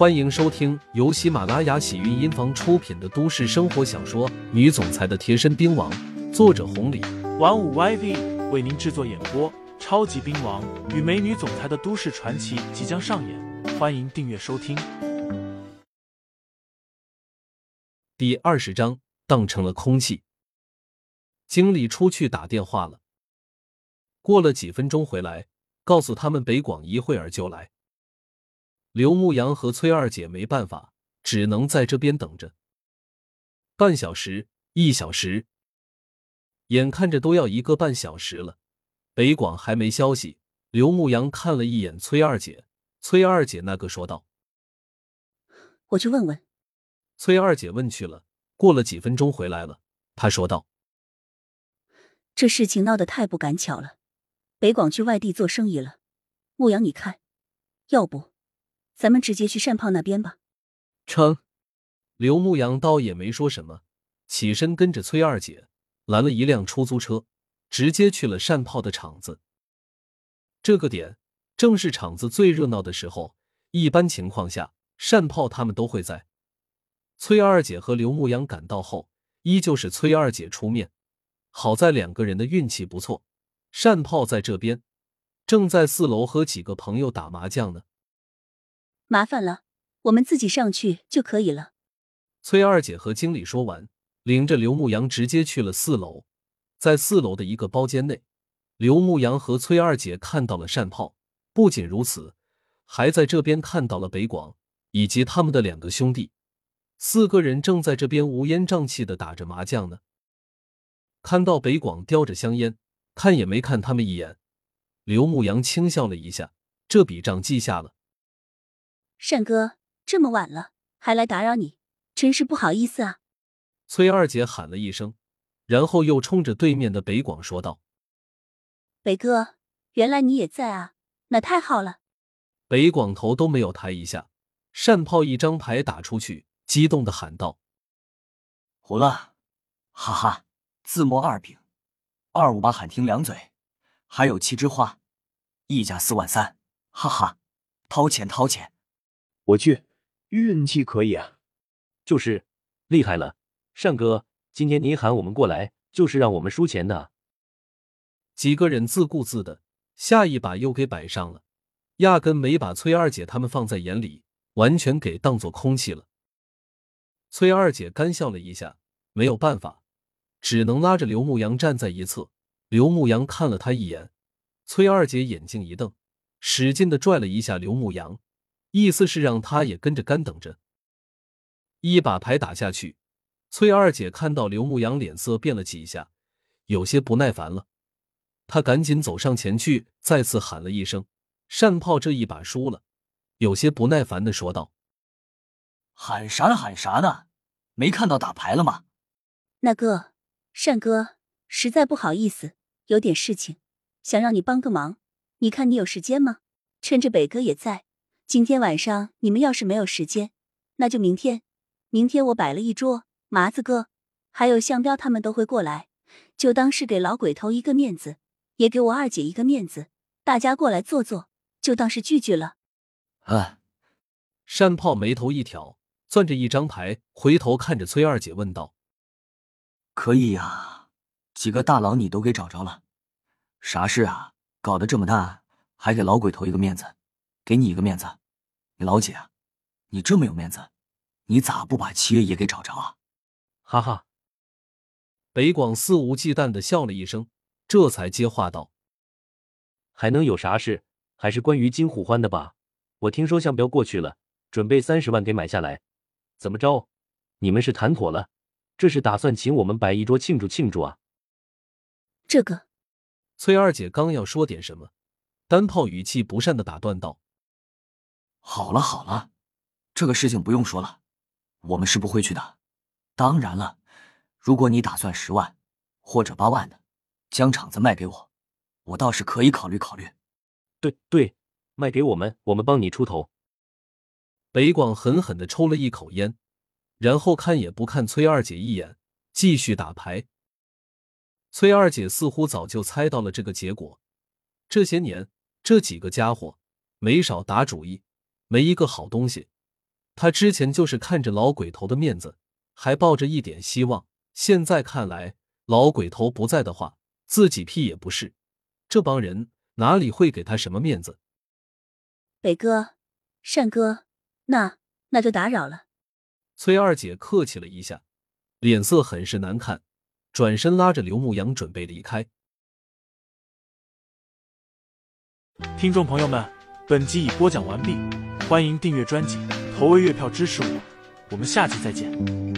欢迎收听由喜马拉雅喜韵音房出品的都市生活小说《女总裁的贴身兵王》，作者红礼，玩五 YV 为您制作演播。超级兵王与美女总裁的都市传奇即将上演，欢迎订阅收听。第二十章，当成了空气。经理出去打电话了，过了几分钟回来，告诉他们北广一会儿就来。刘牧阳和崔二姐没办法，只能在这边等着。半小时，一小时，眼看着都要一个半小时了。北广还没消息，刘牧阳看了一眼崔二姐，崔二姐那个说道：“我去问问。”崔二姐问去了，过了几分钟回来了，她说道：“这事情闹得太不赶巧了，北广去外地做生意了。牧阳，你看，要不咱们直接去善炮那边吧？”成。刘牧阳倒也没说什么，起身跟着崔二姐拦了一辆出租车。直接去了善炮的场子。这个点正是场子最热闹的时候，一般情况下，善炮他们都会在。崔二姐和刘牧阳赶到后，依旧是崔二姐出面。好在两个人的运气不错，善炮在这边正在四楼和几个朋友打麻将呢。麻烦了，我们自己上去就可以了。崔二姐和经理说完，领着刘牧阳直接去了四楼。在四楼的一个包间内，刘牧阳和崔二姐看到了善炮。不仅如此，还在这边看到了北广以及他们的两个兄弟。四个人正在这边乌烟瘴气的打着麻将呢。看到北广叼着香烟，看也没看他们一眼，刘牧阳轻笑了一下：“这笔账记下了。”善哥，这么晚了还来打扰你，真是不好意思啊！崔二姐喊了一声。然后又冲着对面的北广说道：“北哥，原来你也在啊，那太好了。”北广头都没有抬一下，善炮一张牌打出去，激动的喊道：“胡了，哈哈！自摸二饼，二五八喊停两嘴，还有七枝花，一家四万三，哈哈！掏钱掏钱！我去，运气可以啊，就是厉害了，善哥。”今天你喊我们过来，就是让我们输钱的。几个人自顾自的，下一把又给摆上了，压根没把崔二姐他们放在眼里，完全给当做空气了。崔二姐干笑了一下，没有办法，只能拉着刘牧阳站在一侧。刘牧阳看了他一眼，崔二姐眼睛一瞪，使劲的拽了一下刘牧阳，意思是让他也跟着干等着。一把牌打下去。崔二姐看到刘牧阳脸色变了几下，有些不耐烦了。她赶紧走上前去，再次喊了一声：“善炮这一把输了。”有些不耐烦的说道：“喊啥呢？喊啥呢？没看到打牌了吗？”那个善哥，实在不好意思，有点事情，想让你帮个忙。你看你有时间吗？趁着北哥也在，今天晚上你们要是没有时间，那就明天。明天我摆了一桌。麻子哥，还有向彪他们都会过来，就当是给老鬼头一个面子，也给我二姐一个面子，大家过来坐坐，就当是聚聚了。啊！山炮眉头一挑，攥着一张牌，回头看着崔二姐问道：“可以呀，几个大佬你都给找着了，啥事啊？搞得这么大，还给老鬼头一个面子，给你一个面子，你老姐，你这么有面子，你咋不把七爷也给找着啊？”哈哈，北广肆无忌惮的笑了一声，这才接话道：“还能有啥事？还是关于金虎欢的吧？我听说向彪过去了，准备三十万给买下来。怎么着？你们是谈妥了？这是打算请我们摆一桌庆祝庆祝啊？”这个，崔二姐刚要说点什么，单炮语气不善的打断道：“好了好了，这个事情不用说了，我们是不会去的。”当然了，如果你打算十万或者八万的，将场子卖给我，我倒是可以考虑考虑。对对，卖给我们，我们帮你出头。北广狠狠的抽了一口烟，然后看也不看崔二姐一眼，继续打牌。崔二姐似乎早就猜到了这个结果。这些年，这几个家伙没少打主意，没一个好东西。他之前就是看着老鬼头的面子，还抱着一点希望。现在看来，老鬼头不在的话，自己屁也不是。这帮人哪里会给他什么面子？北哥，善哥，那那就打扰了。崔二姐客气了一下，脸色很是难看，转身拉着刘牧阳准备离开。听众朋友们，本集已播讲完毕，欢迎订阅专辑，投喂月票支持我，我们下期再见。